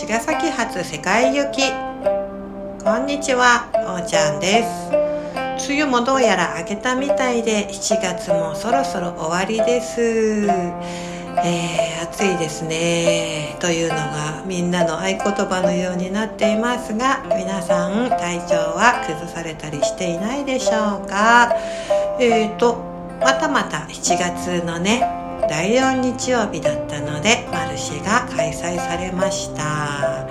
茅ヶ崎発世界行き。こんにちはおーちゃんです。梅雨もどうやら明けたみたいで7月もそろそろ終わりです。えー、暑いですね。というのがみんなの合言葉のようになっていますが皆さん体調は崩されたりしていないでしょうか？えーとまたまた7月のね第4日曜日だったのでマルシェが開催されました。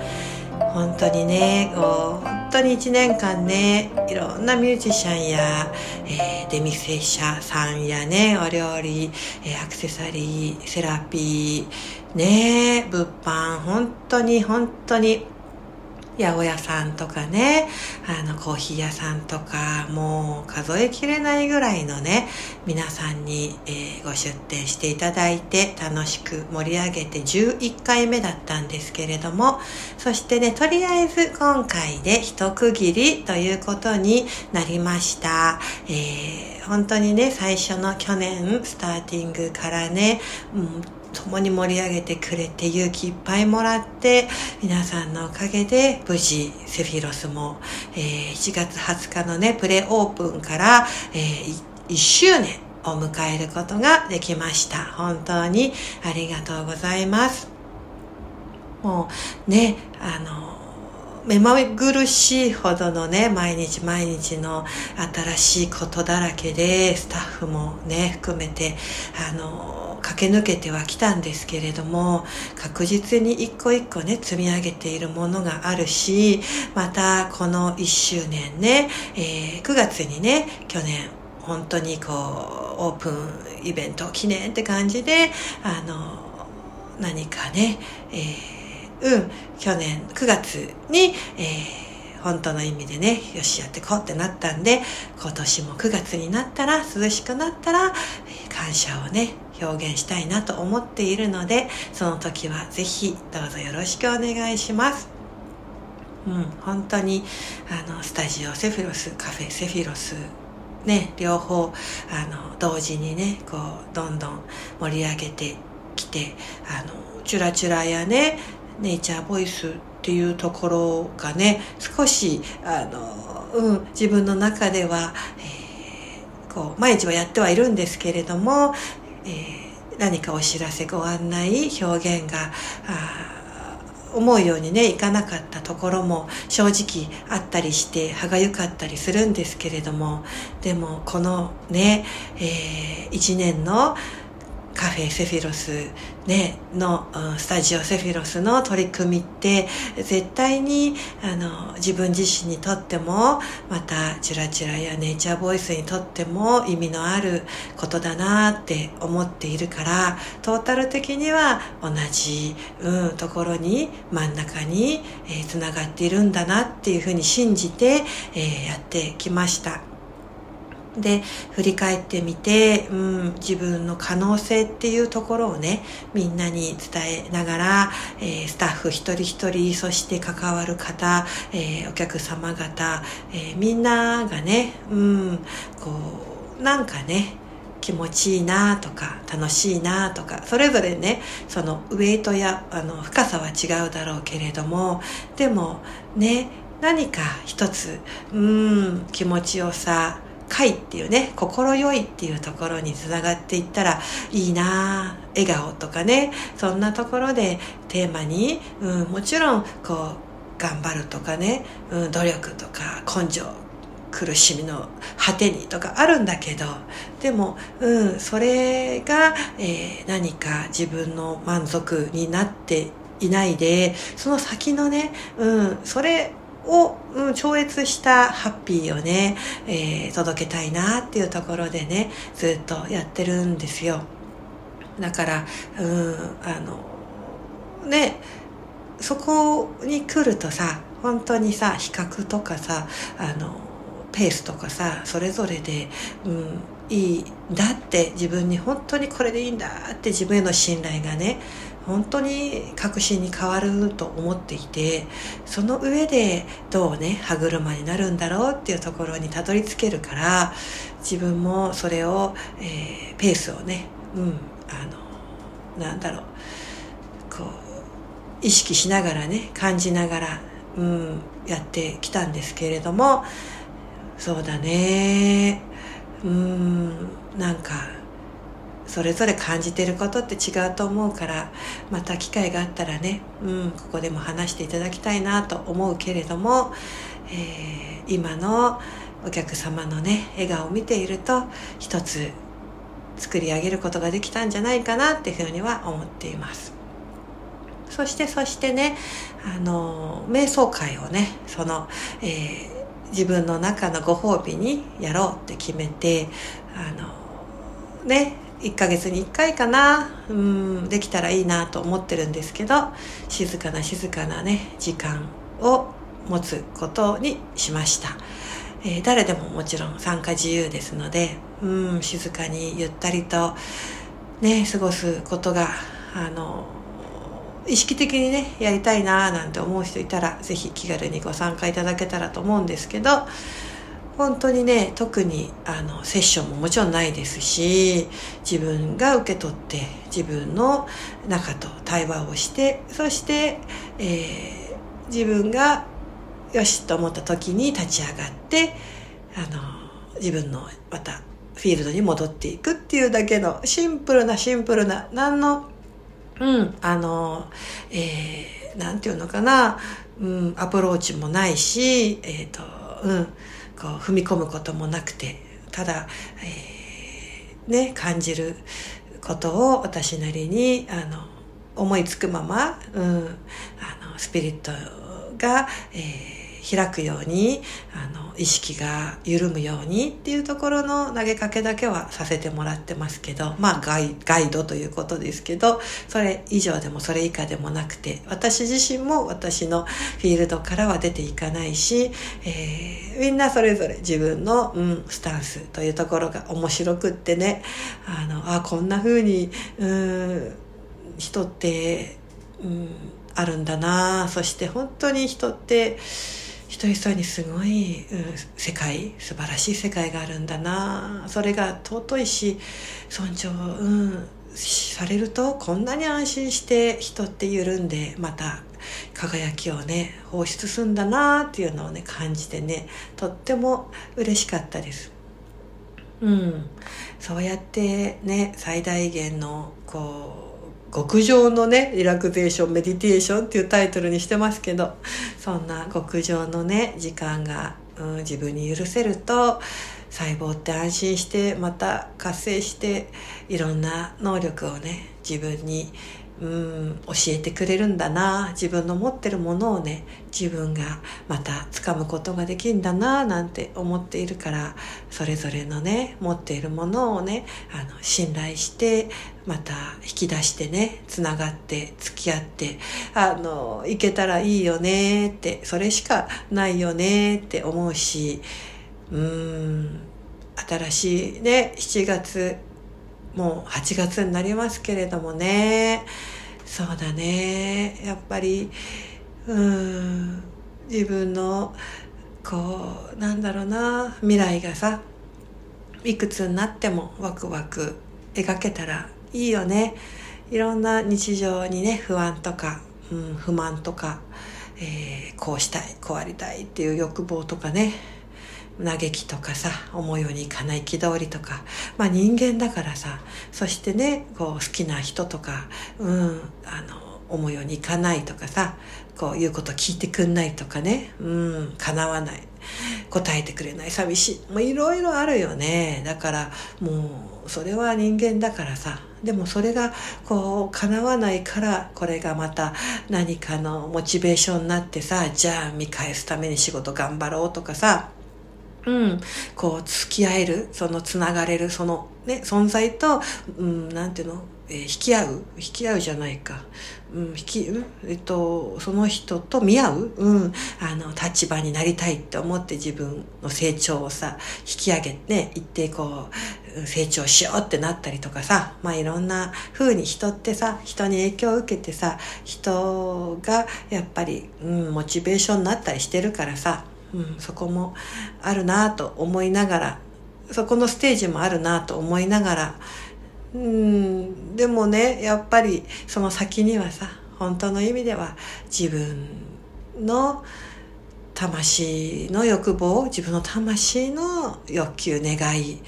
本当にねこう本当に1年間ねいろんなミュージシャンや、えー、出店者さんやねお料理、えー、アクセサリーセラピーね物販本当に本当に八百屋さんとかね、あの、コーヒー屋さんとか、もう数えきれないぐらいのね、皆さんに、えー、ご出店していただいて、楽しく盛り上げて11回目だったんですけれども、そしてね、とりあえず今回で一区切りということになりました。えー、本当にね、最初の去年、スターティングからね、うん共に盛り上げてくれて勇気いっぱいもらって皆さんのおかげで無事セフィロスも、えー、1月20日のねプレオープンから、えー、1周年を迎えることができました。本当にありがとうございます。もうねあの目まぐるしいほどのね毎日毎日の新しいことだらけでスタッフもね含めてあの駆け抜けてはきたんですけれども確実に一個一個ね積み上げているものがあるしまたこの1周年ね、えー、9月にね去年本当にこうオープンイベント記念って感じであの何かね、えー、うん去年9月に、えー本当の意味でね、よしやってこうってなったんで、今年も9月になったら、涼しくなったら、感謝をね、表現したいなと思っているので、その時はぜひどうぞよろしくお願いします。うん、本当に、あの、スタジオセフィロス、カフェセフィロス、ね、両方、あの、同時にね、こう、どんどん盛り上げてきて、あの、チュラチュラやね、ネイチャーボイスっていうところがね少しあの、うん、自分の中では、えー、こう毎日はやってはいるんですけれども、えー、何かお知らせご案内表現が思うようにねいかなかったところも正直あったりして歯がゆかったりするんですけれどもでもこのね、えー、1年のカフェセフィロス、ね、のスタジオセフィロスの取り組みって絶対にあの自分自身にとってもまたチュラチュラやネイチャーボイスにとっても意味のあることだなって思っているからトータル的には同じ、うん、ところに真ん中につな、えー、がっているんだなっていうふうに信じて、えー、やってきました。で振り返ってみて、うん、自分の可能性っていうところをねみんなに伝えながら、えー、スタッフ一人一人そして関わる方、えー、お客様方、えー、みんながね、うん、こうなんかね気持ちいいなとか楽しいなとかそれぞれねそのウェイトやあの深さは違うだろうけれどもでもね何か一つうん気持ちよさ快っていうね心よいっていうところにつながっていったらいいな笑顔とかねそんなところでテーマに、うん、もちろんこう頑張るとかね、うん、努力とか根性苦しみの果てにとかあるんだけどでも、うん、それが、えー、何か自分の満足になっていないでその先のね、うん、それを、うん、超越したハッピーをね、えー、届けたいなっていうところでねずっとやってるんですよ。だからうんあのねそこに来るとさ本当にさ比較とかさあのペースとかさそれぞれで、うん、いいんだって自分に本当にこれでいいんだって自分への信頼がね本当に確信に変わると思っていてその上でどうね歯車になるんだろうっていうところにたどり着けるから自分もそれを、えー、ペースをねうんあのなんだろうこう意識しながらね感じながら、うん、やってきたんですけれどもそうだねうんなんかそれぞれ感じてることって違うと思うからまた機会があったらね、うん、ここでも話していただきたいなと思うけれども、えー、今のお客様のね笑顔を見ていると一つ作り上げることができたんじゃないかなっていうふうには思っています。そしてそしてねあの瞑想会をねその、えー、自分の中のご褒美にやろうって決めてあのね1ヶ月に1回かな。うんできたらいいなと思ってるんですけど静かな静かなね時間を持つことにしました、えー、誰でももちろん参加自由ですのでうん静かにゆったりとね過ごすことがあの意識的にねやりたいなぁなんて思う人いたら是非気軽にご参加いただけたらと思うんですけど本当にね特にあのセッションももちろんないですし自分が受け取って自分の中と対話をしてそして、えー、自分がよしと思った時に立ち上がってあの自分のまたフィールドに戻っていくっていうだけのシンプルなシンプルな何のうんあのえー、なんていうのかな、うん、アプローチもないしえっ、ー、とうんこう踏み込むこともなくてただ、えー、ね感じることを私なりにあの思いつくまま、うん、あのスピリットが、えー開くようにあの意識が緩むようにっていうところの投げかけだけはさせてもらってますけどまあガイガイドということですけどそれ以上でもそれ以下でもなくて私自身も私のフィールドからは出ていかないし、えー、みんなそれぞれ自分の、うん、スタンスというところが面白くってねあのあこんな風にうん人って、うん、あるんだなそして本当に人って一人一人にすごい、うん、世界素晴らしい世界があるんだなそれが尊いし尊重、うん、されるとこんなに安心して人って緩んでまた輝きをね放出すんだなっていうのをね感じてねとっても嬉しかったです。うん、そうやってね最大限のこう極上のねリラクゼーションメディテーションっていうタイトルにしてますけどそんな極上のね時間が、うん、自分に許せると細胞って安心してまた活性していろんな能力をね自分にうん教えてくれるんだな。自分の持ってるものをね自分がまた掴むことができるんだななんて思っているからそれぞれのね持っているものをねあの信頼してまた引き出してねつながって付き合ってあのいけたらいいよねってそれしかないよねって思うしうん新しいね7月もう8月になりますけれどもねそうだね。やっぱりうん自分のこうなんだろうな未来がさいくつになってもワクワク描けたらいいよね。いろんな日常にね不安とか、うん、不満とか、えー、こうしたいこうありたいっていう欲望とかね。嘆きとかさ思うようにいかない憤りとか。まあ人間だからさそしてねこう好きな人とかうんあの思うようにいかないとかさこういうこと聞いてくんないとかね。うん叶わない。答えてくれない。寂しい。もういろいろあるよね。だからもうそれは人間だからさ。でもそれがこう叶わないからこれがまた何かのモチベーションになってさじゃあ見返すために仕事頑張ろうとかさ。うん、こう付き合えるそのつながれるそのね存在と、うん、なんていうの、えー、引き合う？引き合うじゃないか、うん、引き、うん、えっとその人と見合う、うん、あの立場になりたいって思って自分の成長をさ引き上げて、ね、一定こう成長しようってなったりとかさまあいろんな風に人ってさ人に影響を受けてさ人がやっぱり、うん、モチベーションになったりしてるからさうん、そこもあるなと思いながらそこのステージもあるなと思いながらうんでもねやっぱりその先にはさ本当の意味では自分の魂の欲望自分の魂の欲求願い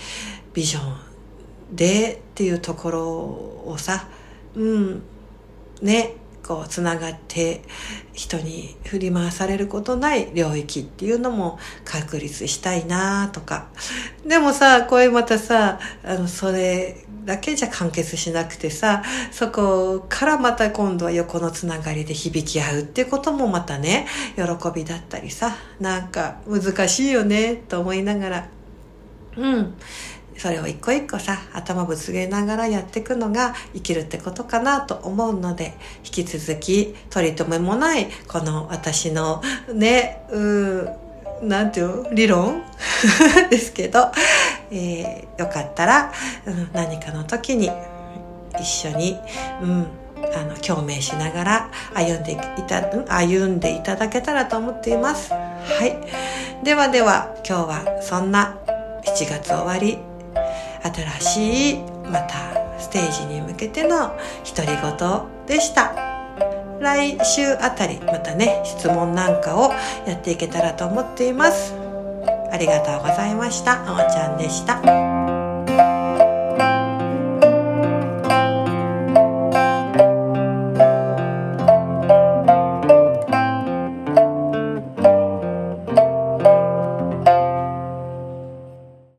ビジョンでっていうところをさうんねこうつながって人に振り回されることない領域っていうのも確立したいなとか。でもさこれまたさあのそれだけじゃ完結しなくてさそこからまた今度は横のつながりで響き合うっていうこともまたね喜びだったりさなんか難しいよねと思いながら。うん。それを一個一個さ頭ぶつけながらやっていくのが生きるってことかなと思うので引き続き取り留めもないこの私のねうんなんていう理論？ですけど、えー、よかったら、うん、何かの時に一緒に、うん、あの共鳴しながら歩んでいた歩んでいただけたらと思っています。はい。ではでは今日はそんな7月終わり新しいまたステージに向けての独り言でした。来週あたりまたね質問なんかをやっていけたらと思っています。ありがとうございました。あおちゃんでした。